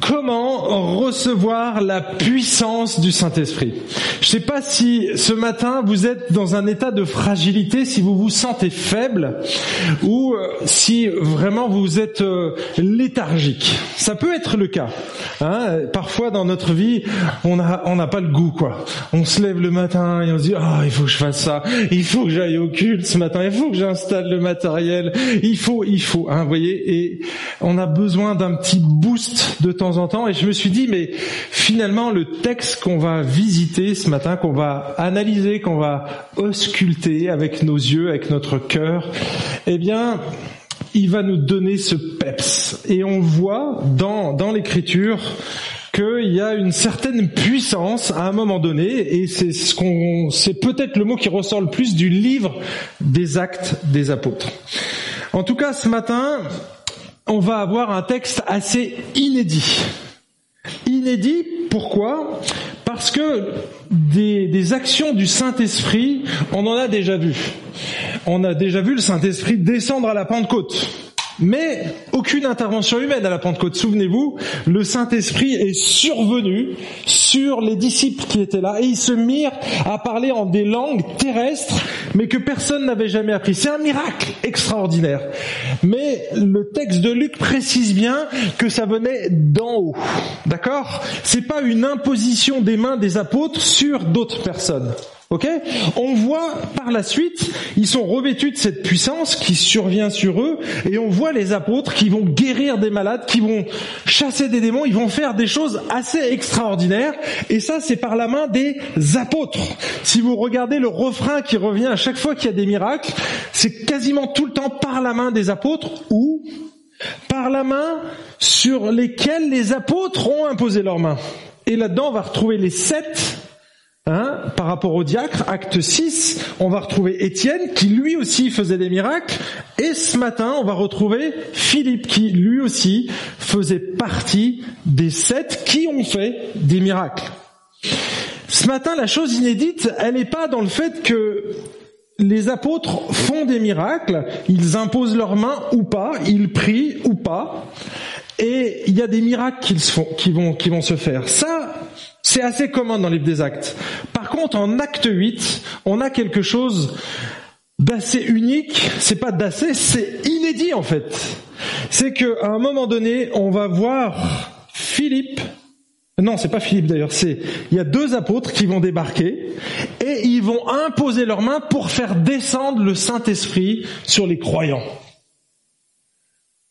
Comment recevoir la puissance du Saint-Esprit Je ne sais pas si ce matin vous êtes dans un état de fragilité, si vous vous sentez faible ou euh, si vraiment vous êtes euh, léthargique. Ça peut être le cas. Hein Parfois dans notre vie, on n'a pas le goût quoi. On se lève le matin et on se dit ah il faut que je fasse ça, il faut que j'aille au culte ce matin, il faut que j'installe le matériel, il faut il faut. Hein, voyez et on a besoin d'un petit boost de temps en temps. Et je me suis dit mais finalement le texte qu'on va visiter ce matin, qu'on va analyser, qu'on va ausculter avec nos yeux, avec notre cœur, eh bien il va nous donner ce peps. Et on voit dans, dans l'écriture qu'il y a une certaine puissance à un moment donné, et c'est ce qu'on, c'est peut-être le mot qui ressort le plus du livre des actes des apôtres. En tout cas, ce matin, on va avoir un texte assez inédit. Inédit, pourquoi? Parce que des, actions du Saint-Esprit, on en a déjà vu. On a déjà vu le Saint-Esprit descendre à la Pentecôte. Mais aucune intervention humaine à la Pentecôte. Souvenez-vous, le Saint-Esprit est survenu sur les disciples qui étaient là et ils se mirent à parler en des langues terrestres, mais que personne n'avait jamais appris. C'est un miracle extraordinaire. Mais le texte de Luc précise bien que ça venait d'en haut. D'accord? C'est pas une imposition des mains des apôtres sur d'autres personnes. Ok? On voit par la suite, ils sont revêtus de cette puissance qui survient sur eux, et on voit les apôtres qui vont guérir des malades, qui vont chasser des démons, ils vont faire des choses assez extraordinaires, et ça c'est par la main des apôtres. Si vous regardez le refrain qui revient à chaque fois qu'il y a des miracles, c'est quasiment tout le temps par la main des apôtres ou par la main sur lesquelles les apôtres ont imposé leurs mains. Et là-dedans, on va retrouver les sept Hein, par rapport au diacre, acte 6, on va retrouver Étienne qui lui aussi faisait des miracles, et ce matin on va retrouver Philippe qui lui aussi faisait partie des sept qui ont fait des miracles. Ce matin, la chose inédite, elle n'est pas dans le fait que les apôtres font des miracles, ils imposent leurs mains ou pas, ils prient ou pas, et il y a des miracles qui, vont, se faire. C'est assez commun dans les livre des actes. Par contre, en acte 8, on a quelque chose d'assez unique, c'est pas d'assez, c'est inédit en fait. C'est qu'à un moment donné, on va voir Philippe, non, c'est pas Philippe d'ailleurs, c'est, il y a deux apôtres qui vont débarquer et ils vont imposer leurs mains pour faire descendre le Saint-Esprit sur les croyants.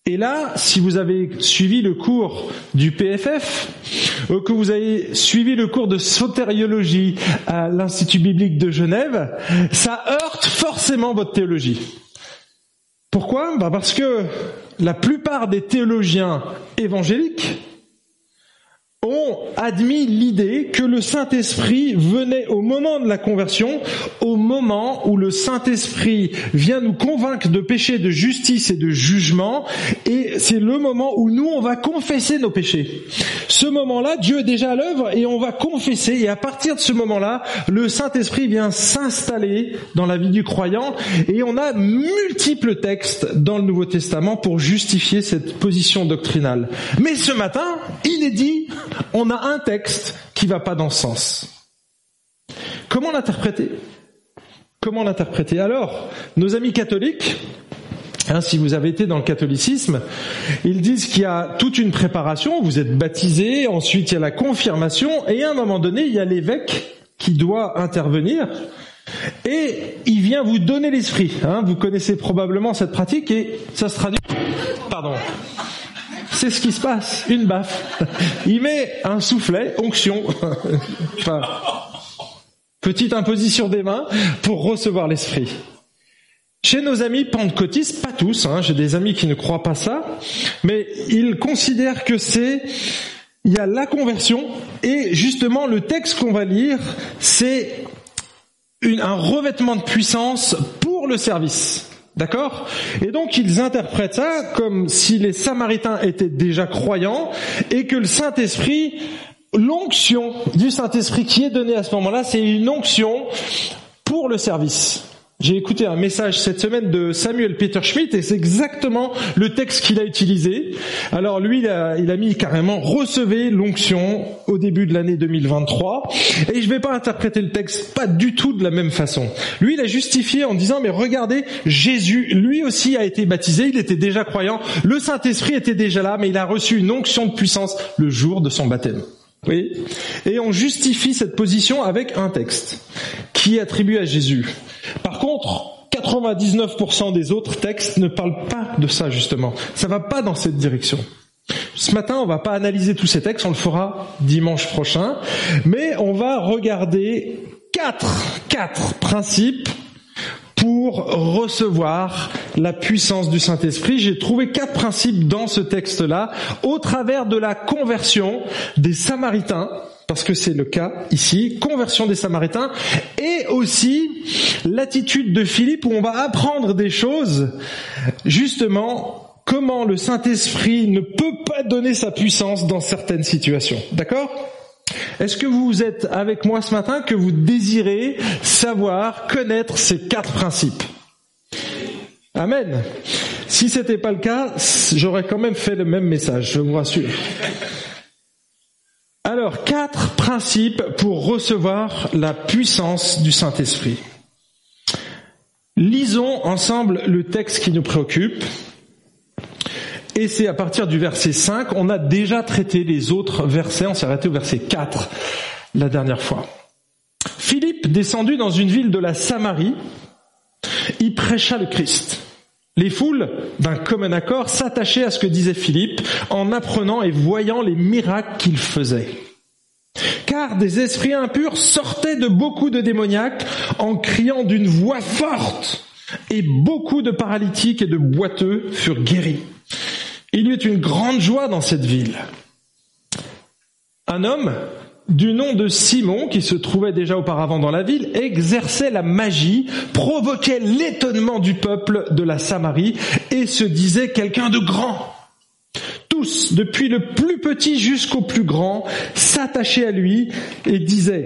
Et là, si vous avez suivi le cours du PFF, ou que vous avez suivi le cours de sotériologie à l'Institut biblique de Genève, ça heurte forcément votre théologie. Pourquoi? Bah Parce que la plupart des théologiens évangéliques ont admis l'idée que le Saint-Esprit venait au moment de la conversion, au moment où le Saint-Esprit vient nous convaincre de péché, de justice et de jugement, et c'est le moment où nous, on va confesser nos péchés. Ce moment-là, Dieu est déjà à l'œuvre et on va confesser, et à partir de ce moment-là, le Saint-Esprit vient s'installer dans la vie du croyant, et on a multiples textes dans le Nouveau Testament pour justifier cette position doctrinale. Mais ce matin, il est dit, on a un texte qui va pas dans ce sens. Comment l'interpréter? Comment l'interpréter? Alors, nos amis catholiques, hein, si vous avez été dans le catholicisme, ils disent qu'il y a toute une préparation, vous êtes baptisé, ensuite il y a la confirmation, et à un moment donné, il y a l'évêque qui doit intervenir, et il vient vous donner l'esprit. Hein. vous connaissez probablement cette pratique, et ça se traduit... Pardon c'est ce qui se passe, une baffe. Il met un soufflet, onction, enfin, petite imposition des mains pour recevoir l'esprit. Chez nos amis pentecôtistes, pas tous, hein, j'ai des amis qui ne croient pas ça, mais ils considèrent que c'est, il y a la conversion, et justement le texte qu'on va lire, c'est un revêtement de puissance pour le service. D'accord? Et donc ils interprètent ça comme si les Samaritains étaient déjà croyants et que le Saint-Esprit, l'onction du Saint-Esprit qui est donnée à ce moment-là, c'est une onction pour le service. J'ai écouté un message cette semaine de Samuel Peter Schmidt et c'est exactement le texte qu'il a utilisé. Alors lui, il a, mis carrément recevez l'onction au début de l'année 2023 et je vais pas interpréter le texte pas du tout de la même façon. Lui, il a justifié en disant mais regardez, Jésus, lui aussi a été baptisé, il était déjà croyant, le Saint-Esprit était déjà là, mais il a reçu une onction de puissance le jour de son baptême. Oui. Et on justifie cette position avec un texte qui est attribué à Jésus. Par contre, 99% des autres textes ne parlent pas de ça justement. Ça va pas dans cette direction. Ce matin, on va pas analyser tous ces textes, on le fera dimanche prochain, mais on va regarder quatre, quatre principes pour recevoir la puissance du Saint-Esprit. J'ai trouvé quatre principes dans ce texte-là au travers de la conversion des Samaritains parce que c'est le cas ici, conversion des Samaritains, et aussi l'attitude de Philippe où on va apprendre des choses, justement, comment le Saint-Esprit ne peut pas donner sa puissance dans certaines situations. D'accord? Est-ce que vous êtes avec moi ce matin, que vous désirez savoir, connaître ces quatre principes? Amen. Si c'était pas le cas, j'aurais quand même fait le même message, je vous rassure. Alors, quatre principes pour recevoir la puissance du Saint-Esprit. Lisons ensemble le texte qui nous préoccupe. Et c'est à partir du verset 5, on a déjà traité les autres versets, on s'est arrêté au verset 4 la dernière fois. Philippe, descendu dans une ville de la Samarie, y prêcha le Christ. Les foules, d'un commun accord, s'attachaient à ce que disait Philippe en apprenant et voyant les miracles qu'il faisait. Car des esprits impurs sortaient de beaucoup de démoniaques en criant d'une voix forte, et beaucoup de paralytiques et de boiteux furent guéris. Il y eut une grande joie dans cette ville. Un homme du nom de Simon, qui se trouvait déjà auparavant dans la ville, exerçait la magie, provoquait l'étonnement du peuple de la Samarie et se disait quelqu'un de grand. Tous, depuis le plus petit jusqu'au plus grand, s'attachaient à lui et disaient,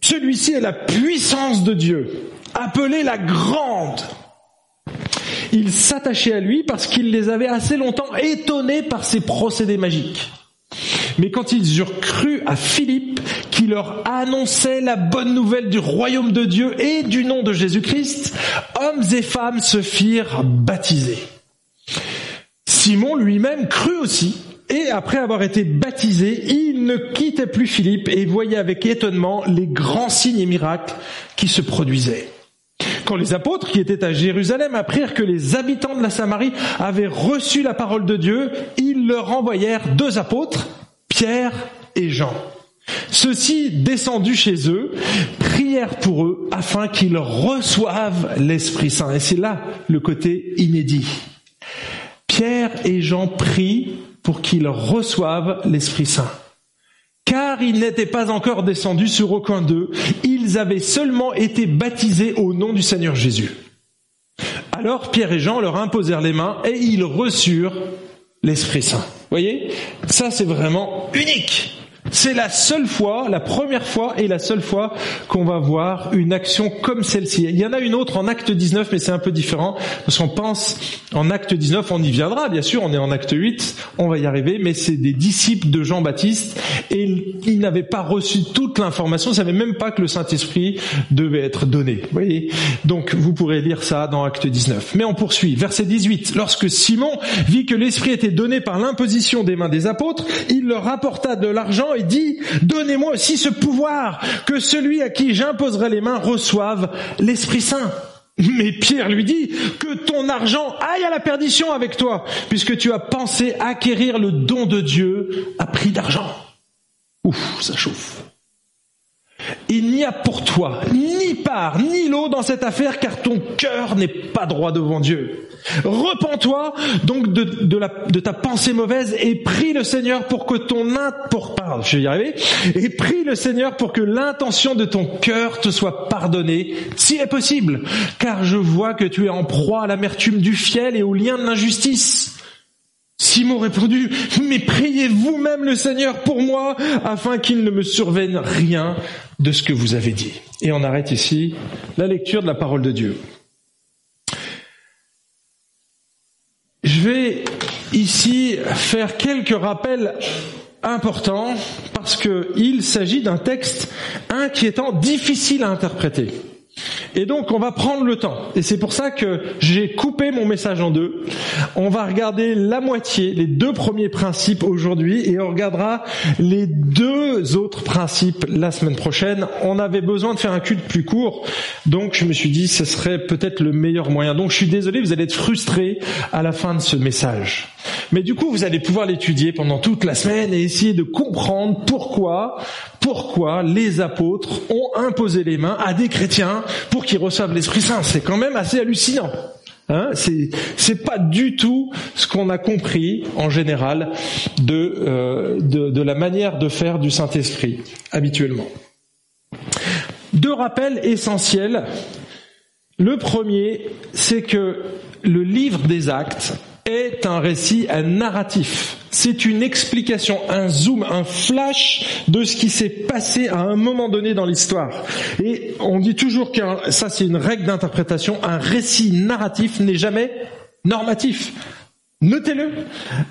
celui-ci est la puissance de Dieu, appelée la grande. Ils s'attachaient à lui parce qu'il les avait assez longtemps étonnés par ses procédés magiques. Mais quand ils eurent cru à Philippe, qui leur annonçait la bonne nouvelle du royaume de Dieu et du nom de Jésus-Christ, hommes et femmes se firent baptiser. Simon lui-même crut aussi, et après avoir été baptisé, il ne quittait plus Philippe et voyait avec étonnement les grands signes et miracles qui se produisaient. Quand les apôtres qui étaient à Jérusalem apprirent que les habitants de la Samarie avaient reçu la parole de Dieu, ils leur envoyèrent deux apôtres, Pierre et Jean. Ceux-ci, descendus chez eux, prièrent pour eux afin qu'ils reçoivent l'Esprit Saint. Et c'est là le côté inédit. Pierre et Jean prient pour qu'ils reçoivent l'Esprit Saint. Car ils n'étaient pas encore descendus sur aucun d'eux, ils avaient seulement été baptisés au nom du Seigneur Jésus. Alors Pierre et Jean leur imposèrent les mains et ils reçurent l'Esprit Saint. Vous voyez? Ça c'est vraiment unique. C'est la seule fois, la première fois et la seule fois qu'on va voir une action comme celle-ci. Il y en a une autre en acte 19, mais c'est un peu différent, parce qu'on pense en acte 19, on y viendra, bien sûr, on est en acte 8, on va y arriver, mais c'est des disciples de Jean-Baptiste, et ils n'avaient pas reçu toute l'information, ils ne savaient même pas que le Saint-Esprit devait être donné. Vous voyez Donc vous pourrez lire ça dans acte 19. Mais on poursuit. Verset 18. Lorsque Simon vit que l'Esprit était donné par l'imposition des mains des apôtres, il leur rapporta de l'argent et dit, donnez-moi aussi ce pouvoir, que celui à qui j'imposerai les mains reçoive l'Esprit Saint. Mais Pierre lui dit, que ton argent aille à la perdition avec toi, puisque tu as pensé acquérir le don de Dieu à prix d'argent. Ouf, ça chauffe. Il n'y a pour toi ni part ni lot dans cette affaire car ton cœur n'est pas droit devant Dieu. Repends-toi donc de, ta pensée mauvaise et prie le Seigneur pour que ton pour, pardon, je vais y arriver, le Seigneur pour que l'intention de ton cœur te soit pardonnée, si est possible, car je vois que tu es en proie à l'amertume du fiel et au lien de l'injustice. Simon répondit, mais priez vous-même le Seigneur pour moi, afin qu'il ne me survienne rien de ce que vous avez dit. Et on arrête ici la lecture de la parole de Dieu. Je vais ici faire quelques rappels importants parce qu'il s'agit d'un texte inquiétant, difficile à interpréter. Et donc on va prendre le temps. Et c'est pour ça que j'ai coupé mon message en deux. On va regarder la moitié, les deux premiers principes aujourd'hui, et on regardera les deux autres principes la semaine prochaine. On avait besoin de faire un culte plus court, donc je me suis dit ce serait peut-être le meilleur moyen. Donc je suis désolé, vous allez être frustrés à la fin de ce message. Mais du coup, vous allez pouvoir l'étudier pendant toute la semaine et essayer de comprendre pourquoi, pourquoi les apôtres ont imposé les mains à des chrétiens pour qu'ils reçoivent l'Esprit Saint. C'est quand même assez hallucinant. Hein c'est pas du tout ce qu'on a compris en général de, euh, de la manière de faire du Saint Esprit habituellement. Deux rappels essentiels. Le premier, c'est que le livre des Actes est un récit, un narratif. C'est une explication, un zoom, un flash de ce qui s'est passé à un moment donné dans l'histoire. Et on dit toujours que ça c'est une règle d'interprétation, un récit narratif n'est jamais normatif. Notez-le,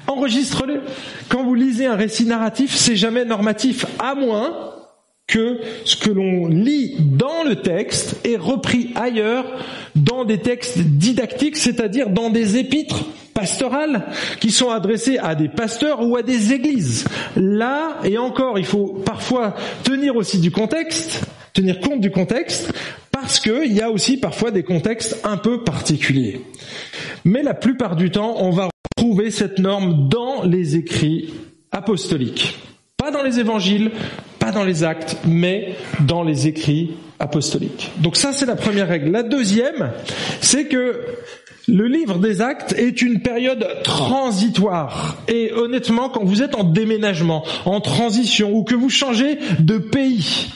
enregistre-le. Quand vous lisez un récit narratif, c'est jamais normatif, à moins que ce que l'on lit dans le texte est repris ailleurs dans des textes didactiques, c'est-à-dire dans des épîtres pastorales qui sont adressées à des pasteurs ou à des églises. Là, et encore, il faut parfois tenir aussi du contexte, tenir compte du contexte, parce qu'il y a aussi parfois des contextes un peu particuliers. Mais la plupart du temps, on va retrouver cette norme dans les écrits apostoliques. Pas dans les évangiles, pas dans les actes, mais dans les écrits apostoliques. Donc ça, c'est la première règle. La deuxième, c'est que le livre des actes est une période transitoire. Et honnêtement, quand vous êtes en déménagement, en transition, ou que vous changez de pays,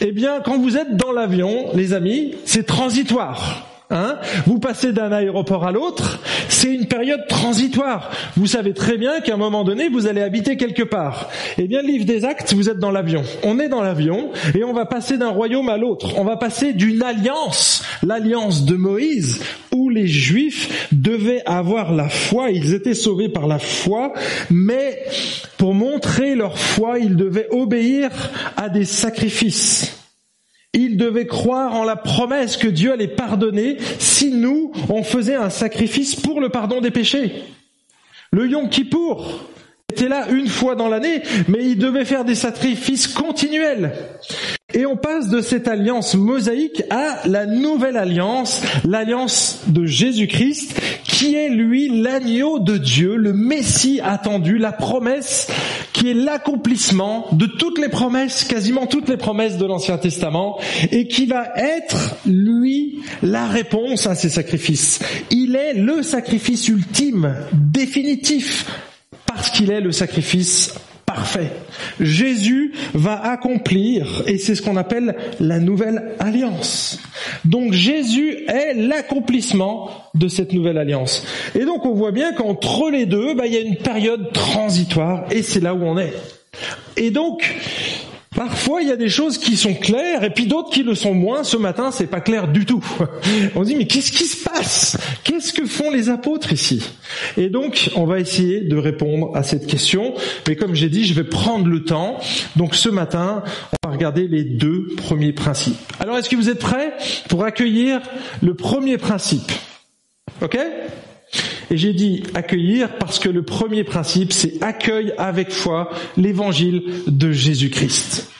eh bien, quand vous êtes dans l'avion, les amis, c'est transitoire. Hein? Vous passez d'un aéroport à l'autre, c'est une période transitoire. Vous savez très bien qu'à un moment donné, vous allez habiter quelque part. Eh bien, livre des actes, vous êtes dans l'avion. On est dans l'avion et on va passer d'un royaume à l'autre. On va passer d'une alliance, l'alliance de Moïse, où les Juifs devaient avoir la foi, ils étaient sauvés par la foi, mais pour montrer leur foi, ils devaient obéir à des sacrifices. Ils devaient croire en la promesse que Dieu allait pardonner si nous, on faisait un sacrifice pour le pardon des péchés. Le Yom Kippour était là une fois dans l'année, mais il devait faire des sacrifices continuels. Et on passe de cette alliance mosaïque à la nouvelle alliance, l'alliance de Jésus-Christ, qui est lui l'agneau de Dieu, le Messie attendu, la promesse qui est l'accomplissement de toutes les promesses, quasiment toutes les promesses de l'Ancien Testament, et qui va être, lui, la réponse à ces sacrifices. Il est le sacrifice ultime, définitif, parce qu'il est le sacrifice parfait. Jésus va accomplir, et c'est ce qu'on appelle la nouvelle alliance. Donc Jésus est l'accomplissement de cette nouvelle alliance. Et donc on voit bien qu'entre les deux, bah, il y a une période transitoire, et c'est là où on est. Et donc, Parfois, il y a des choses qui sont claires et puis d'autres qui le sont moins. Ce matin, c'est pas clair du tout. On se dit, mais qu'est-ce qui se passe? Qu'est-ce que font les apôtres ici? Et donc, on va essayer de répondre à cette question. Mais comme j'ai dit, je vais prendre le temps. Donc, ce matin, on va regarder les deux premiers principes. Alors, est-ce que vous êtes prêts pour accueillir le premier principe? Ok? Et j'ai dit accueillir parce que le premier principe, c'est accueille avec foi l'évangile de Jésus-Christ.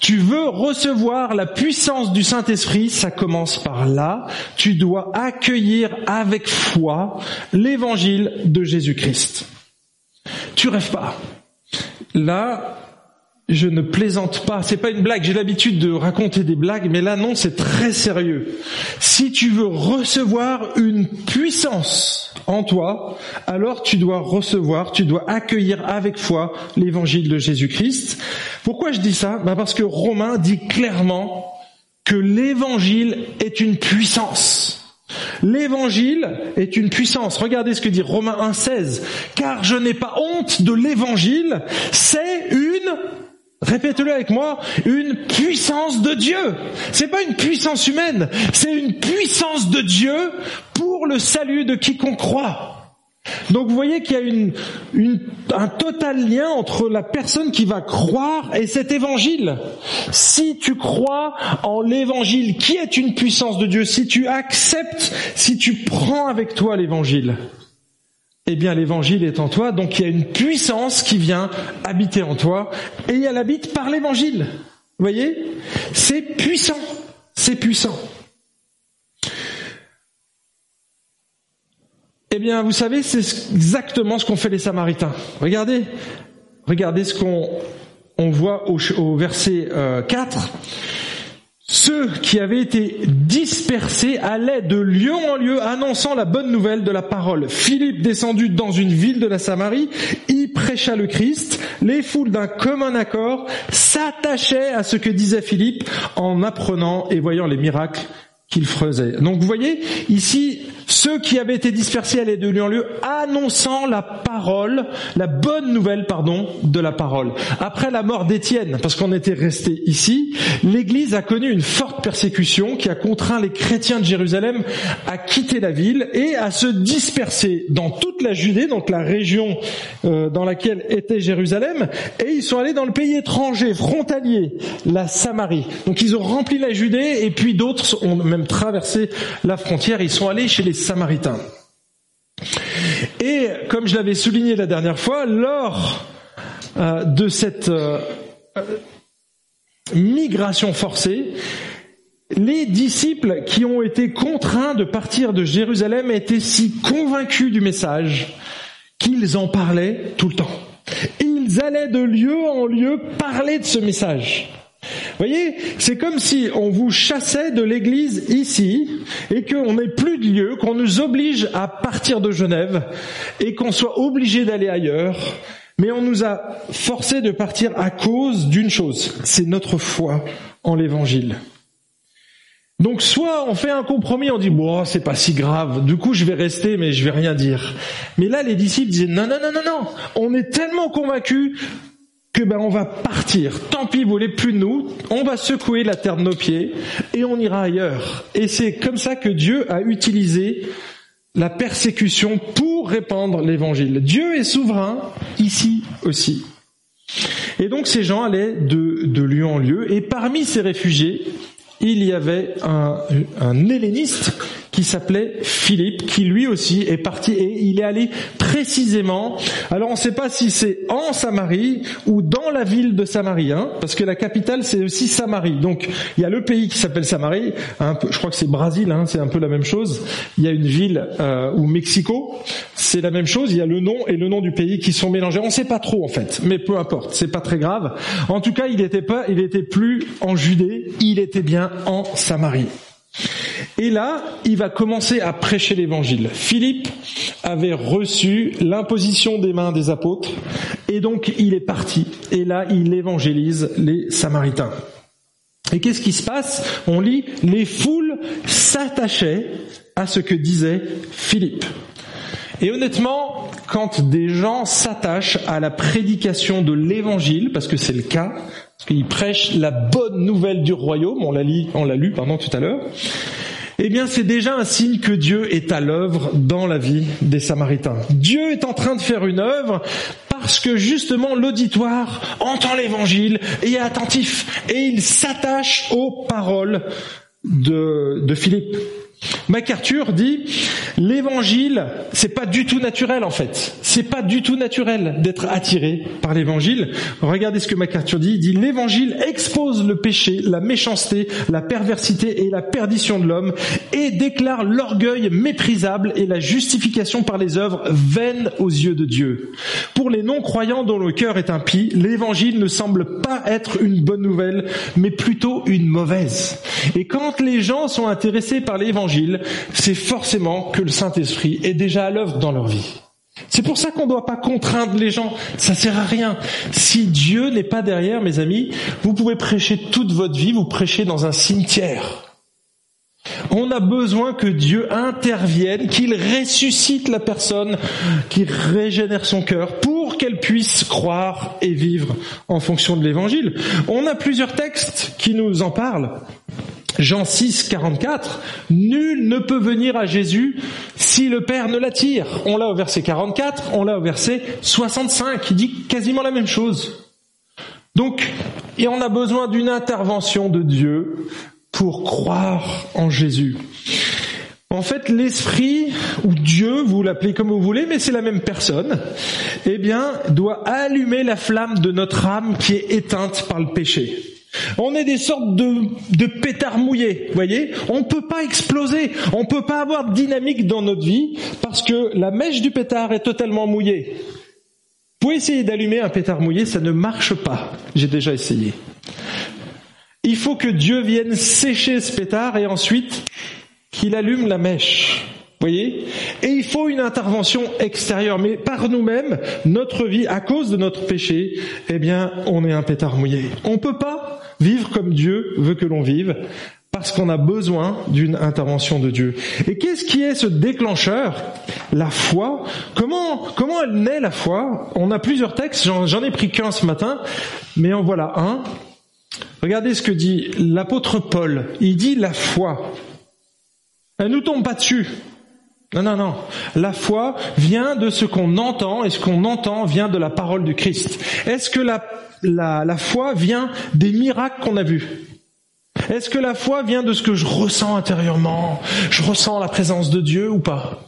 Tu veux recevoir la puissance du Saint-Esprit, ça commence par là. Tu dois accueillir avec foi l'évangile de Jésus-Christ. Tu rêves pas. Là, je ne plaisante pas, c'est pas une blague, j'ai l'habitude de raconter des blagues, mais là non, c'est très sérieux. Si tu veux recevoir une puissance en toi, alors tu dois recevoir, tu dois accueillir avec foi l'évangile de Jésus-Christ. Pourquoi je dis ça? Ben Parce que Romain dit clairement que l'évangile est une puissance. L'évangile est une puissance. Regardez ce que dit Romains 1.16. Car je n'ai pas honte de l'évangile, c'est une Répétez-le avec moi, une puissance de Dieu. C'est pas une puissance humaine, c'est une puissance de Dieu pour le salut de quiconque croit. Donc vous voyez qu'il y a un total lien entre la personne qui va croire et cet évangile. Si tu crois en l'évangile qui est une puissance de Dieu, si tu acceptes, si tu prends avec toi l'évangile, eh bien l'évangile est en toi, donc il y a une puissance qui vient habiter en toi, et elle habite par l'évangile. Vous voyez? C'est puissant, c'est puissant. Eh bien, vous savez, c'est exactement ce qu'ont fait les Samaritains. Regardez, regardez ce qu'on on voit au, au verset 4. Ceux qui avaient été dispersés allaient de lieu en lieu annonçant la bonne nouvelle de la parole. Philippe descendu dans une ville de la Samarie, y prêcha le Christ. Les foules d'un commun accord s'attachaient à ce que disait Philippe en apprenant et voyant les miracles qu'il faisait. Donc vous voyez, ici, ceux qui avaient été dispersés allaient de lieu en lieu, annonçant la parole, la bonne nouvelle, pardon, de la parole. Après la mort d'Étienne, parce qu'on était resté ici, l'Église a connu une forte persécution qui a contraint les chrétiens de Jérusalem à quitter la ville et à se disperser dans toute la Judée, donc la région euh, dans laquelle était Jérusalem, et ils sont allés dans le pays étranger, frontalier, la Samarie. Donc ils ont rempli la Judée, et puis d'autres ont même traversé la frontière, ils sont allés chez les Samaritains. Et comme je l'avais souligné la dernière fois, lors euh, de cette euh, euh, migration forcée, les disciples qui ont été contraints de partir de Jérusalem étaient si convaincus du message qu'ils en parlaient tout le temps. Ils allaient de lieu en lieu parler de ce message voyez, c'est comme si on vous chassait de l'église ici et qu'on n'ait plus de lieu, qu'on nous oblige à partir de Genève et qu'on soit obligé d'aller ailleurs. Mais on nous a forcé de partir à cause d'une chose, c'est notre foi en l'évangile. Donc soit on fait un compromis, on dit bon c'est pas si grave, du coup je vais rester mais je vais rien dire. Mais là les disciples disaient non non non non non, on est tellement convaincus que ben on va partir. Tant pis, vous voulez plus de nous. On va secouer la terre de nos pieds et on ira ailleurs. Et c'est comme ça que Dieu a utilisé la persécution pour répandre l'évangile. Dieu est souverain ici aussi. Et donc ces gens allaient de, lieu en lieu. Et parmi ces réfugiés, il y avait un helléniste qui s'appelait Philippe, qui lui aussi est parti et il est allé précisément. Alors on ne sait pas si c'est en Samarie ou dans la ville de Samarie, hein, parce que la capitale c'est aussi Samarie. Donc il y a le pays qui s'appelle Samarie, je crois que c'est Brésil, hein, c'est un peu la même chose. Il y a une ville euh, ou Mexico, c'est la même chose. Il y a le nom et le nom du pays qui sont mélangés. On ne sait pas trop en fait, mais peu importe, c'est pas très grave. En tout cas, il n'était pas, il était plus en Judée, il était bien en Samarie. Et là, il va commencer à prêcher l'évangile. Philippe avait reçu l'imposition des mains des apôtres, et donc il est parti. Et là, il évangélise les Samaritains. Et qu'est-ce qui se passe? On lit, les foules s'attachaient à ce que disait Philippe. Et honnêtement, quand des gens s'attachent à la prédication de l'évangile, parce que c'est le cas, parce qu'il prêche la bonne nouvelle du royaume, on l'a lu, tout à l'heure, eh bien c'est déjà un signe que Dieu est à l'œuvre dans la vie des Samaritains. Dieu est en train de faire une œuvre parce que justement l'auditoire entend l'évangile et est attentif et il s'attache aux paroles de, de Philippe. MacArthur dit l'évangile, c'est pas du tout naturel en fait. C'est pas du tout naturel d'être attiré par l'évangile. Regardez ce que MacArthur dit. Il dit l'évangile expose le péché, la méchanceté, la perversité et la perdition de l'homme et déclare l'orgueil méprisable et la justification par les œuvres vaines aux yeux de Dieu. Pour les non-croyants dont le cœur est impie, l'évangile ne semble pas être une bonne nouvelle, mais plutôt une mauvaise. Et quand les gens sont intéressés par c'est forcément que le Saint-Esprit est déjà à l'œuvre dans leur vie. C'est pour ça qu'on ne doit pas contraindre les gens. Ça sert à rien. Si Dieu n'est pas derrière, mes amis, vous pouvez prêcher toute votre vie, vous prêchez dans un cimetière. On a besoin que Dieu intervienne, qu'il ressuscite la personne, qu'il régénère son cœur pour qu'elle puisse croire et vivre en fonction de l'évangile. On a plusieurs textes qui nous en parlent. Jean 6, 44, nul ne peut venir à Jésus si le Père ne l'attire. On l'a au verset 44, on l'a au verset 65, qui dit quasiment la même chose. Donc, et on a besoin d'une intervention de Dieu pour croire en Jésus. En fait, l'esprit ou Dieu, vous l'appelez comme vous voulez, mais c'est la même personne, eh bien, doit allumer la flamme de notre âme qui est éteinte par le péché. On est des sortes de, pétards mouillés, vous voyez On ne peut pas exploser, on ne peut pas avoir de dynamique dans notre vie parce que la mèche du pétard est totalement mouillée. Vous pouvez essayer d'allumer un pétard mouillé, ça ne marche pas. J'ai déjà essayé. Il faut que Dieu vienne sécher ce pétard et ensuite qu'il allume la mèche. Voyez? Et il faut une intervention extérieure. Mais par nous-mêmes, notre vie, à cause de notre péché, eh bien, on est un pétard mouillé. On ne peut pas vivre comme Dieu veut que l'on vive parce qu'on a besoin d'une intervention de Dieu. Et qu'est-ce qui est ce déclencheur? La foi. Comment comment elle naît la foi? On a plusieurs textes, j'en ai pris qu'un ce matin, mais en voilà un. Regardez ce que dit l'apôtre Paul. Il dit la foi. Elle nous tombe pas dessus. Non, non, non. La foi vient de ce qu'on entend et ce qu'on entend vient de la parole du Christ. Est-ce que la, foi vient des miracles qu'on a vus? Est-ce que la foi vient de ce que je ressens intérieurement? Je ressens la présence de Dieu ou pas?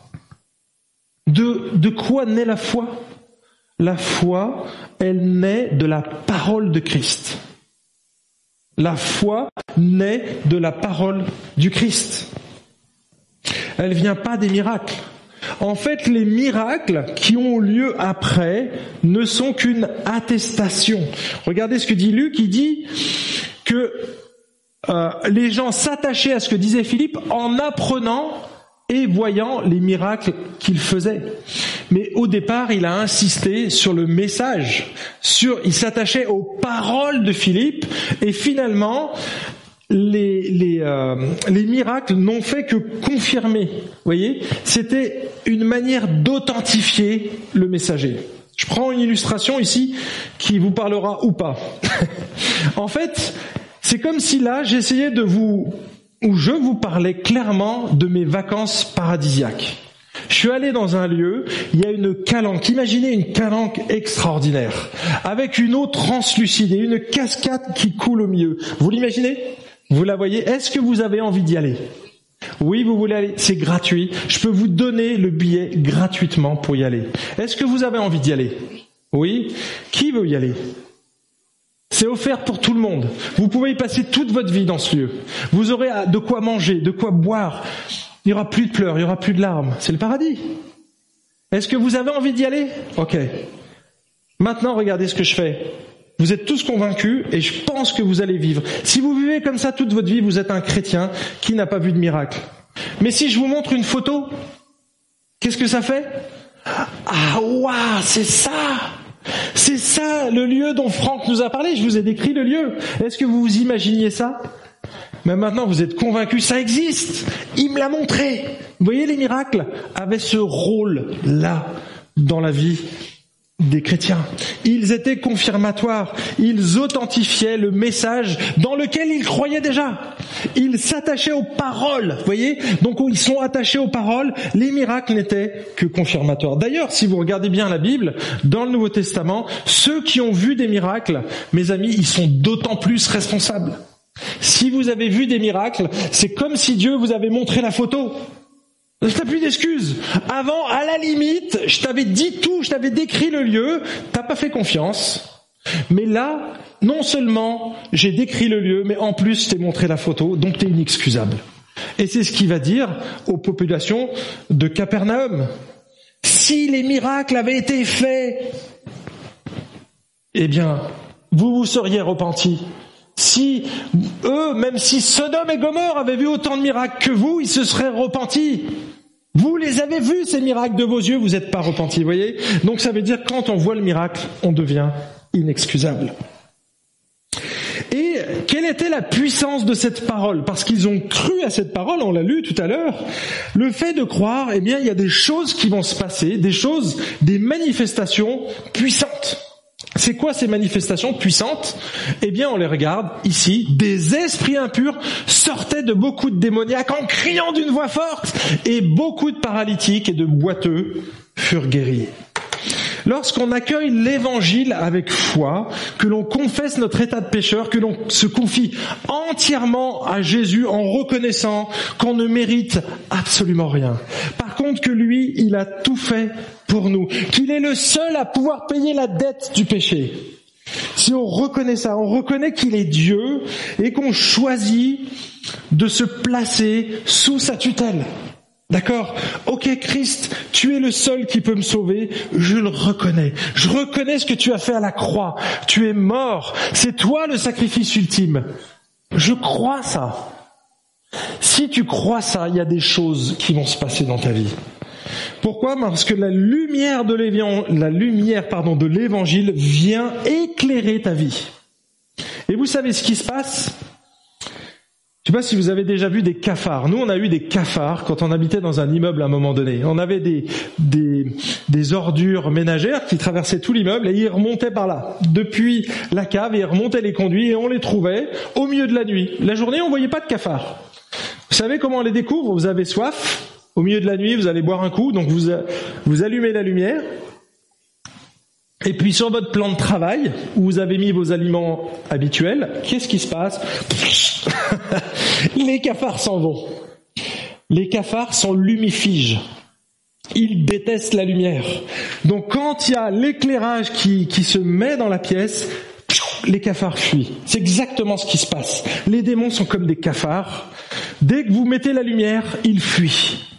De, de quoi naît la foi? La foi, elle naît de la parole de Christ. La foi naît de la parole du Christ. Elle vient pas des miracles. En fait, les miracles qui ont lieu après ne sont qu'une attestation. Regardez ce que dit Luc, il dit que euh, les gens s'attachaient à ce que disait Philippe en apprenant et voyant les miracles qu'il faisait. Mais au départ, il a insisté sur le message, sur, il s'attachait aux paroles de Philippe, et finalement, les, les, euh, les miracles n'ont fait que confirmer. Voyez, c'était une manière d'authentifier le messager. Je prends une illustration ici qui vous parlera ou pas. en fait, c'est comme si là, j'essayais de vous, ou je vous parlais clairement de mes vacances paradisiaques. Je suis allé dans un lieu, il y a une calanque, imaginez une calanque extraordinaire, avec une eau translucide et une cascade qui coule au milieu. Vous l'imaginez? Vous la voyez Est-ce que vous avez envie d'y aller? Oui, vous voulez aller, c'est gratuit. Je peux vous donner le billet gratuitement pour y aller. Est-ce que vous avez envie d'y aller? Oui. Qui veut y aller? C'est offert pour tout le monde. Vous pouvez y passer toute votre vie dans ce lieu. Vous aurez de quoi manger, de quoi boire. Il n'y aura plus de pleurs, il n'y aura plus de larmes. C'est le paradis. Est-ce que vous avez envie d'y aller? Ok. Maintenant, regardez ce que je fais. Vous êtes tous convaincus et je pense que vous allez vivre. Si vous vivez comme ça toute votre vie, vous êtes un chrétien qui n'a pas vu de miracle. Mais si je vous montre une photo, qu'est-ce que ça fait? Ah, waouh, c'est ça c'est ça le lieu dont Franck nous a parlé. Je vous ai décrit le lieu. Est-ce que vous vous imaginiez ça? Mais maintenant, vous êtes convaincus, ça existe. Il me l'a montré. Vous voyez, les miracles avaient ce rôle-là dans la vie des chrétiens. Ils étaient confirmatoires, ils authentifiaient le message dans lequel ils croyaient déjà. Ils s'attachaient aux paroles, vous voyez Donc ils sont attachés aux paroles, les miracles n'étaient que confirmatoires. D'ailleurs, si vous regardez bien la Bible, dans le Nouveau Testament, ceux qui ont vu des miracles, mes amis, ils sont d'autant plus responsables. Si vous avez vu des miracles, c'est comme si Dieu vous avait montré la photo. T'as plus d'excuses. Avant, à la limite, je t'avais dit tout, je t'avais décrit le lieu, t'as pas fait confiance. Mais là, non seulement j'ai décrit le lieu, mais en plus je t'ai montré la photo, donc t'es inexcusable. Et c'est ce qu'il va dire aux populations de Capernaum. Si les miracles avaient été faits, eh bien, vous vous seriez repentis. Si eux, même si Sodome et Gomorre avaient vu autant de miracles que vous, ils se seraient repentis. Vous les avez vus, ces miracles de vos yeux, vous n'êtes pas repentis, voyez Donc ça veut dire quand on voit le miracle, on devient inexcusable. Et quelle était la puissance de cette parole? Parce qu'ils ont cru à cette parole, on l'a lu tout à l'heure. Le fait de croire, eh bien, il y a des choses qui vont se passer, des choses, des manifestations puissantes. C'est quoi ces manifestations puissantes? Eh bien, on les regarde ici. Des esprits impurs sortaient de beaucoup de démoniaques en criant d'une voix forte, et beaucoup de paralytiques et de boiteux furent guéris. Lorsqu'on accueille l'évangile avec foi, que l'on confesse notre état de pécheur, que l'on se confie entièrement à Jésus en reconnaissant qu'on ne mérite absolument rien. Par contre que lui, il a tout fait pour nous, qu'il est le seul à pouvoir payer la dette du péché. Si on reconnaît ça, on reconnaît qu'il est Dieu et qu'on choisit de se placer sous sa tutelle. D'accord Ok Christ, tu es le seul qui peut me sauver, je le reconnais. Je reconnais ce que tu as fait à la croix. Tu es mort, c'est toi le sacrifice ultime. Je crois ça. Si tu crois ça, il y a des choses qui vont se passer dans ta vie. Pourquoi? Parce que la lumière de l'évangile, de l'évangile vient éclairer ta vie. Et vous savez ce qui se passe? Sais pas si vous avez déjà vu des cafards. Nous, on a eu des cafards quand on habitait dans un immeuble à un moment donné. On avait des, ordures ménagères qui traversaient tout l'immeuble et ils remontaient par là. Depuis la cave, ils remontaient les conduits et on les trouvait au milieu de la nuit. La journée, on voyait pas de cafards. Vous savez comment on les découvre? Vous avez soif. Au milieu de la nuit, vous allez boire un coup, donc vous allumez la lumière, et puis sur votre plan de travail, où vous avez mis vos aliments habituels, qu'est-ce qui se passe? Les cafards s'en vont. Les cafards sont lumifiges. Ils détestent la lumière. Donc quand il y a l'éclairage qui, qui se met dans la pièce, les cafards fuient. C'est exactement ce qui se passe. Les démons sont comme des cafards. Dès que vous mettez la lumière, ils fuient.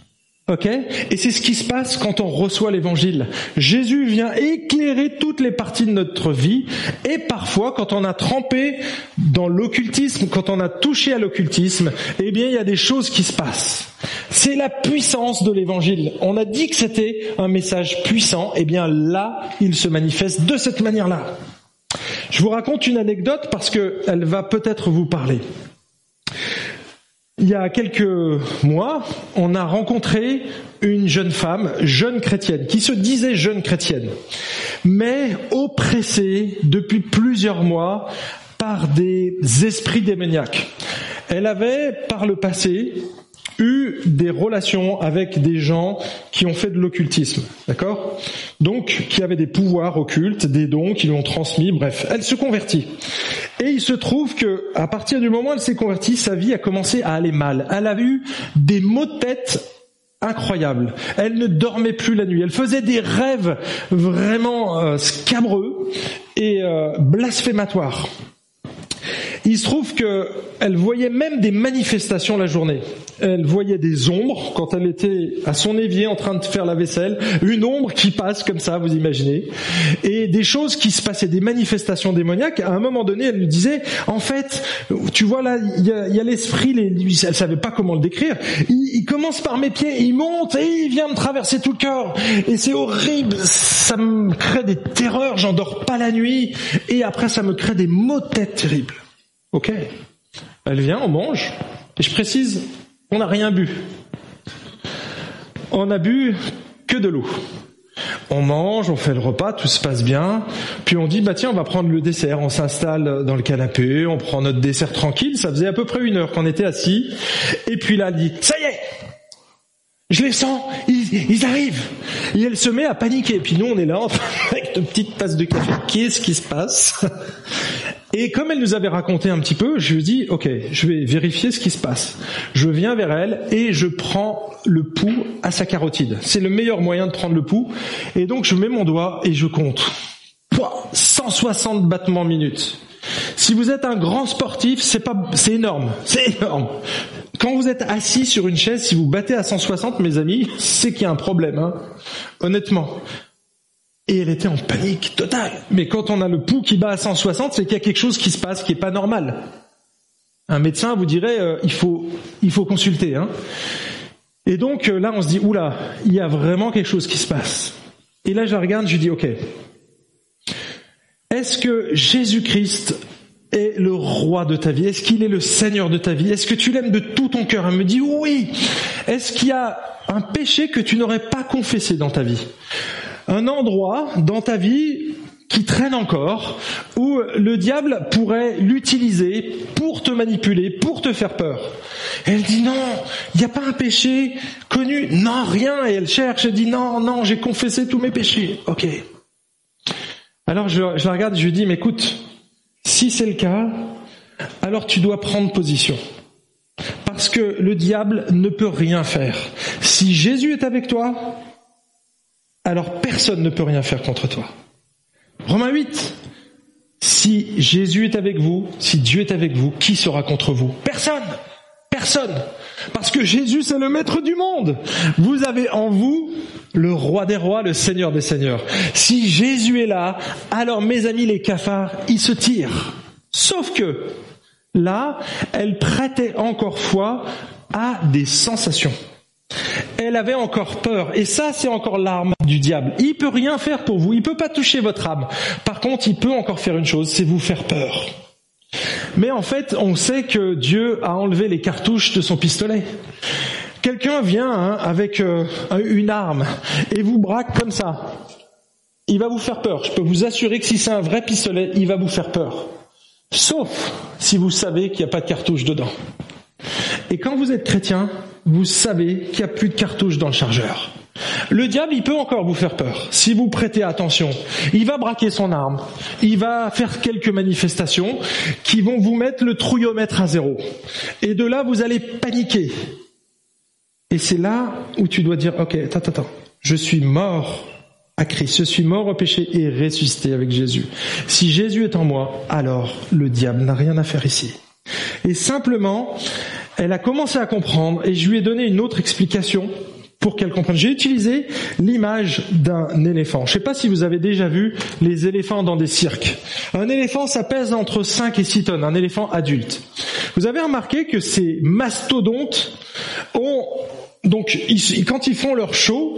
Ok? Et c'est ce qui se passe quand on reçoit l'évangile. Jésus vient éclairer toutes les parties de notre vie et parfois quand on a trempé dans l'occultisme, quand on a touché à l'occultisme, eh bien il y a des choses qui se passent. C'est la puissance de l'évangile. On a dit que c'était un message puissant, eh bien là, il se manifeste de cette manière-là. Je vous raconte une anecdote parce qu'elle va peut-être vous parler. Il y a quelques mois, on a rencontré une jeune femme, jeune chrétienne, qui se disait jeune chrétienne, mais oppressée depuis plusieurs mois par des esprits démoniaques. Elle avait, par le passé, eu des relations avec des gens qui ont fait de l'occultisme, d'accord? Donc, qui avaient des pouvoirs occultes, des dons qui lui ont transmis, bref, elle se convertit. Et il se trouve que, à partir du moment où elle s'est convertie, sa vie a commencé à aller mal. Elle a eu des maux de tête incroyables. Elle ne dormait plus la nuit. Elle faisait des rêves vraiment euh, scabreux et euh, blasphématoires. Il se trouve qu'elle voyait même des manifestations la journée. Elle voyait des ombres quand elle était à son évier en train de faire la vaisselle, une ombre qui passe comme ça, vous imaginez, et des choses qui se passaient, des manifestations démoniaques. À un moment donné, elle lui disait, en fait, tu vois là, il y a, l'esprit, elle savait pas comment le décrire. Il, commence par mes pieds, il monte et il vient me traverser tout le corps, et c'est horrible. Ça me crée des terreurs, j'en dors pas la nuit, et après ça me crée des maux de tête terribles. Ok. Elle vient, on mange. Et je précise, on n'a rien bu. On a bu que de l'eau. On mange, on fait le repas, tout se passe bien. Puis on dit, bah tiens, on va prendre le dessert. On s'installe dans le canapé, on prend notre dessert tranquille. Ça faisait à peu près une heure qu'on était assis. Et puis là, elle dit, ça y est, je les sens, ils, arrivent. Et elle se met à paniquer. Et puis nous, on est là, avec une petite tasse de café. Qu'est-ce qui se passe? Et comme elle nous avait raconté un petit peu, je lui dis, ok, je vais vérifier ce qui se passe. Je viens vers elle et je prends le pouls à sa carotide. C'est le meilleur moyen de prendre le pouls. Et donc je mets mon doigt et je compte. 160 battements minutes. Si vous êtes un grand sportif, c'est pas, c'est énorme, c'est énorme. Quand vous êtes assis sur une chaise, si vous battez à 160, mes amis, c'est qu'il y a un problème, hein. honnêtement. Et elle était en panique totale. Mais quand on a le pouls qui bat à 160, c'est qu'il y a quelque chose qui se passe qui est pas normal. Un médecin vous dirait euh, il faut il faut consulter. Hein. Et donc euh, là on se dit oula, il y a vraiment quelque chose qui se passe. Et là je regarde, je lui dis ok. Est-ce que Jésus-Christ est le roi de ta vie? Est-ce qu'il est le Seigneur de ta vie? Est-ce que tu l'aimes de tout ton cœur? Elle me dit oui. Est-ce qu'il y a un péché que tu n'aurais pas confessé dans ta vie? Un endroit dans ta vie qui traîne encore, où le diable pourrait l'utiliser pour te manipuler, pour te faire peur. elle dit non, il n'y a pas un péché connu, non, rien, et elle cherche, elle dit non, non, j'ai confessé tous mes péchés. Ok. Alors je, la regarde, je lui dis, mais écoute, si c'est le cas, alors tu dois prendre position. Parce que le diable ne peut rien faire. Si Jésus est avec toi, alors personne ne peut rien faire contre toi. Romains 8. Si Jésus est avec vous, si Dieu est avec vous, qui sera contre vous? Personne. Personne. Parce que Jésus, c'est le maître du monde. Vous avez en vous le roi des rois, le seigneur des seigneurs. Si Jésus est là, alors mes amis les cafards, ils se tirent. Sauf que là, elle prêtait encore foi à des sensations elle avait encore peur. Et ça, c'est encore l'arme du diable. Il peut rien faire pour vous. Il peut pas toucher votre âme. Par contre, il peut encore faire une chose, c'est vous faire peur. Mais en fait, on sait que Dieu a enlevé les cartouches de son pistolet. Quelqu'un vient hein, avec euh, une arme et vous braque comme ça. Il va vous faire peur. Je peux vous assurer que si c'est un vrai pistolet, il va vous faire peur. Sauf si vous savez qu'il n'y a pas de cartouche dedans. Et quand vous êtes chrétien, vous savez qu'il n'y a plus de cartouches dans le chargeur. Le diable, il peut encore vous faire peur. Si vous prêtez attention, il va braquer son arme. Il va faire quelques manifestations qui vont vous mettre le trouillomètre à zéro. Et de là, vous allez paniquer. Et c'est là où tu dois dire, ok, attends, attends, je suis mort à Christ, je suis mort au péché et ressuscité avec Jésus. Si Jésus est en moi, alors le diable n'a rien à faire ici. Et simplement, elle a commencé à comprendre et je lui ai donné une autre explication pour qu'elle comprenne. J'ai utilisé l'image d'un éléphant. Je ne sais pas si vous avez déjà vu les éléphants dans des cirques. Un éléphant, ça pèse entre 5 et 6 tonnes, un éléphant adulte. Vous avez remarqué que ces mastodontes ont donc, quand ils font leur show,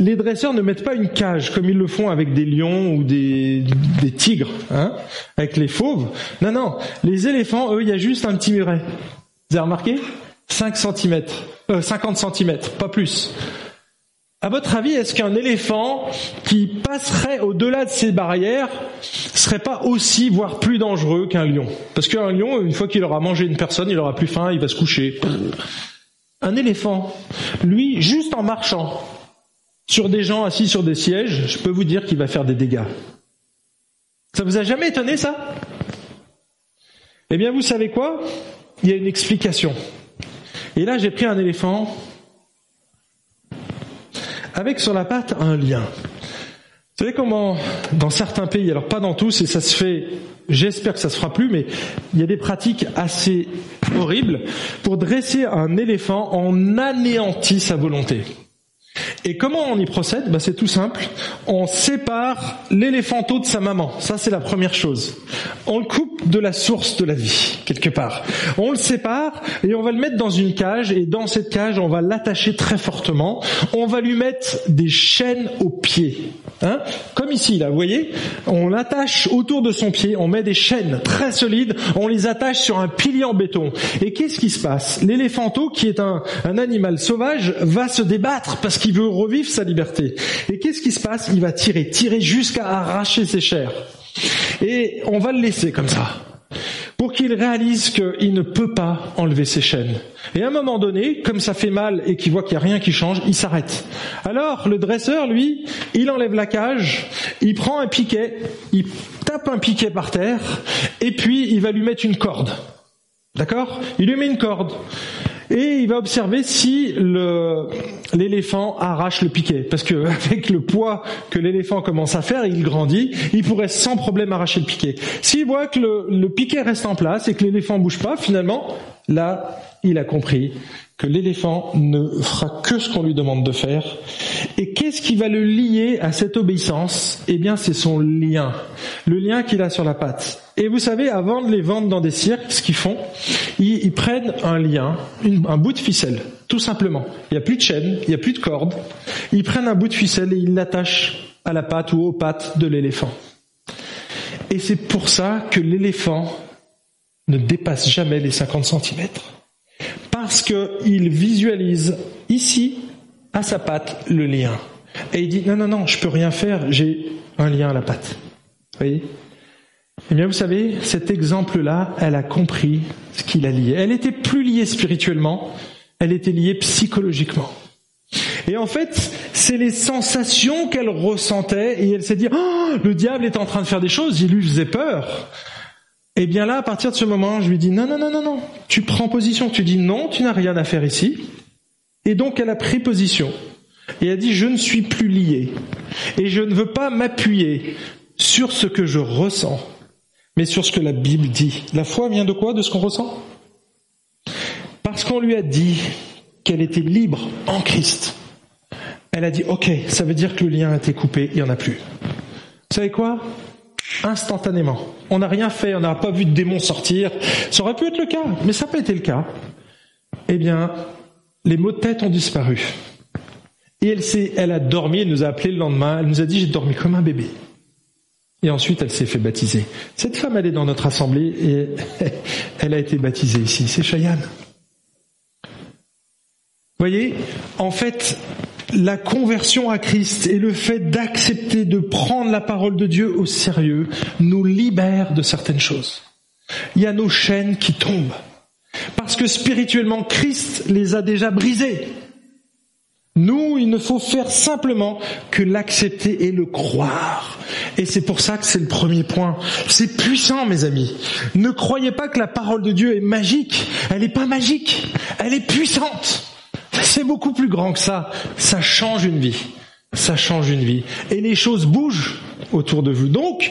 les dresseurs ne mettent pas une cage comme ils le font avec des lions ou des, des tigres, hein, avec les fauves. Non, non, les éléphants, eux, il y a juste un petit muret. Vous avez remarqué? 5 cm, euh, 50 cm, pas plus. À votre avis, est-ce qu'un éléphant qui passerait au-delà de ces barrières serait pas aussi, voire plus dangereux qu'un lion? Parce qu'un lion, une fois qu'il aura mangé une personne, il aura plus faim, il va se coucher. Un éléphant, lui, juste en marchant sur des gens assis sur des sièges, je peux vous dire qu'il va faire des dégâts. Ça vous a jamais étonné ça? Eh bien, vous savez quoi? Il y a une explication. Et là, j'ai pris un éléphant avec sur la patte un lien. Vous savez comment, dans certains pays, alors pas dans tous, et ça se fait, j'espère que ça se fera plus, mais il y a des pratiques assez horribles pour dresser un éléphant, en anéantit sa volonté. Et comment on y procède bah, C'est tout simple. On sépare l'éléphanteau de sa maman. Ça, c'est la première chose. On le coupe de la source de la vie, quelque part. On le sépare et on va le mettre dans une cage. Et dans cette cage, on va l'attacher très fortement. On va lui mettre des chaînes aux pieds. Hein Comme ici, là, vous voyez On l'attache autour de son pied. On met des chaînes très solides. On les attache sur un pilier en béton. Et qu'est-ce qui se passe L'éléphanteau, qui est un, un animal sauvage, va se débattre parce qu'il veut revivre sa liberté. Et qu'est-ce qui se passe Il va tirer, tirer jusqu'à arracher ses chairs. Et on va le laisser comme ça pour qu'il réalise qu'il ne peut pas enlever ses chaînes. Et à un moment donné, comme ça fait mal et qu'il voit qu'il n'y a rien qui change, il s'arrête. Alors le dresseur, lui, il enlève la cage, il prend un piquet, il tape un piquet par terre, et puis il va lui mettre une corde. D'accord? Il lui met une corde et il va observer si l'éléphant arrache le piquet. Parce que avec le poids que l'éléphant commence à faire, il grandit, il pourrait sans problème arracher le piquet. S'il voit que le, le piquet reste en place et que l'éléphant bouge pas, finalement, là, il a compris que l'éléphant ne fera que ce qu'on lui demande de faire. Et qu'est-ce qui va le lier à cette obéissance? Eh bien, c'est son lien, le lien qu'il a sur la patte. Et vous savez, avant de les vendre dans des cirques, ce qu'ils font, ils, prennent un lien, un bout de ficelle, tout simplement. Il n'y a plus de chaîne, il n'y a plus de corde. Ils prennent un bout de ficelle et ils l'attachent à la patte ou aux pattes de l'éléphant. Et c'est pour ça que l'éléphant ne dépasse jamais les 50 centimètres parce qu'il visualise ici, à sa patte, le lien. Et il dit, non, non, non, je peux rien faire, j'ai un lien à la patte. voyez? Eh bien, vous savez, cet exemple-là, elle a compris ce qui la liait. Elle était plus liée spirituellement, elle était liée psychologiquement. Et en fait, c'est les sensations qu'elle ressentait et elle s'est dit, oh, le diable est en train de faire des choses, il lui faisait peur. Et bien là, à partir de ce moment, je lui dis, non, non, non, non, non, tu prends position, tu dis non, tu n'as rien à faire ici. Et donc elle a pris position. Et elle a dit, je ne suis plus lié. Et je ne veux pas m'appuyer sur ce que je ressens, mais sur ce que la Bible dit. La foi vient de quoi? De ce qu'on ressent? Parce qu'on lui a dit qu'elle était libre en Christ. Elle a dit, ok, ça veut dire que le lien a été coupé, il n'y en a plus. Vous savez quoi? Instantanément. On n'a rien fait, on n'a pas vu de démon sortir. Ça aurait pu être le cas, mais ça n'a pas été le cas. Eh bien, les maux de tête ont disparu. Et elle s'est, elle a dormi, elle nous a appelé le lendemain, elle nous a dit j'ai dormi comme un bébé. Et ensuite, elle s'est fait baptiser. Cette femme, elle est dans notre assemblée et elle a été baptisée ici. C'est Cheyenne. Vous voyez, en fait, la conversion à Christ et le fait d'accepter de prendre la parole de Dieu au sérieux nous libère de certaines choses. Il y a nos chaînes qui tombent. Parce que spirituellement, Christ les a déjà brisées. Nous, il ne faut faire simplement que l'accepter et le croire. Et c'est pour ça que c'est le premier point. C'est puissant, mes amis. Ne croyez pas que la parole de Dieu est magique. Elle n'est pas magique. Elle est puissante. C'est beaucoup plus grand que ça. Ça change une vie. Ça change une vie. Et les choses bougent autour de vous. Donc,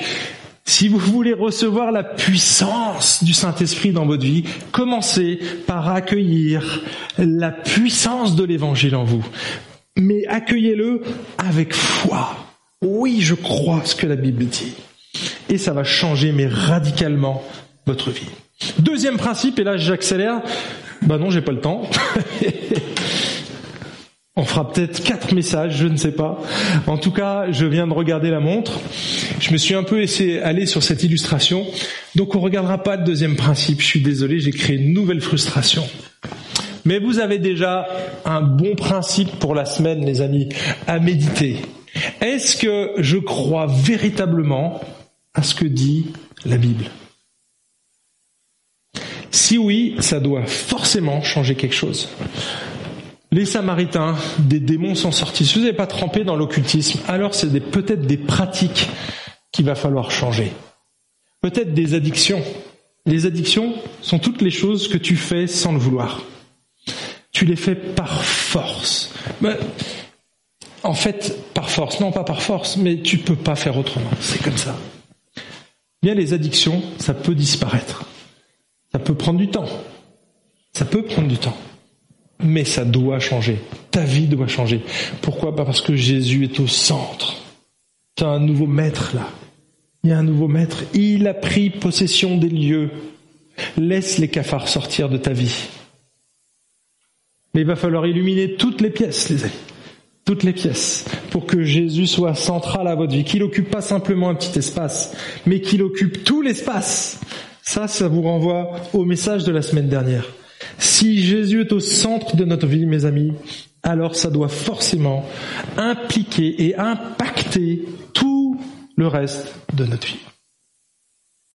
si vous voulez recevoir la puissance du Saint-Esprit dans votre vie, commencez par accueillir la puissance de l'Évangile en vous. Mais accueillez-le avec foi. Oui, je crois ce que la Bible dit. Et ça va changer, mais radicalement, votre vie. Deuxième principe, et là j'accélère. Ben non, j'ai pas le temps. On fera peut-être quatre messages, je ne sais pas. En tout cas, je viens de regarder la montre. Je me suis un peu laissé aller sur cette illustration. Donc on regardera pas le deuxième principe. Je suis désolé, j'ai créé une nouvelle frustration. Mais vous avez déjà un bon principe pour la semaine, les amis, à méditer. Est-ce que je crois véritablement à ce que dit la Bible? Si oui, ça doit forcément changer quelque chose. Les Samaritains, des démons sont sortis. Si vous n'avez pas trempé dans l'occultisme, alors c'est peut-être des pratiques qu'il va falloir changer. Peut-être des addictions. Les addictions sont toutes les choses que tu fais sans le vouloir. Tu les fais par force. en fait, par force, non pas par force, mais tu peux pas faire autrement. C'est comme ça. Bien, les addictions, ça peut disparaître. Ça peut prendre du temps. Ça peut prendre du temps. Mais ça doit changer. Ta vie doit changer. Pourquoi Pas Parce que Jésus est au centre. Tu un nouveau maître là. Il y a un nouveau maître. Il a pris possession des lieux. Laisse les cafards sortir de ta vie. Mais il va falloir illuminer toutes les pièces, les amis. Toutes les pièces. Pour que Jésus soit central à votre vie. Qu'il occupe pas simplement un petit espace, mais qu'il occupe tout l'espace. Ça, ça vous renvoie au message de la semaine dernière. Si Jésus est au centre de notre vie, mes amis, alors ça doit forcément impliquer et impacter tout le reste de notre vie.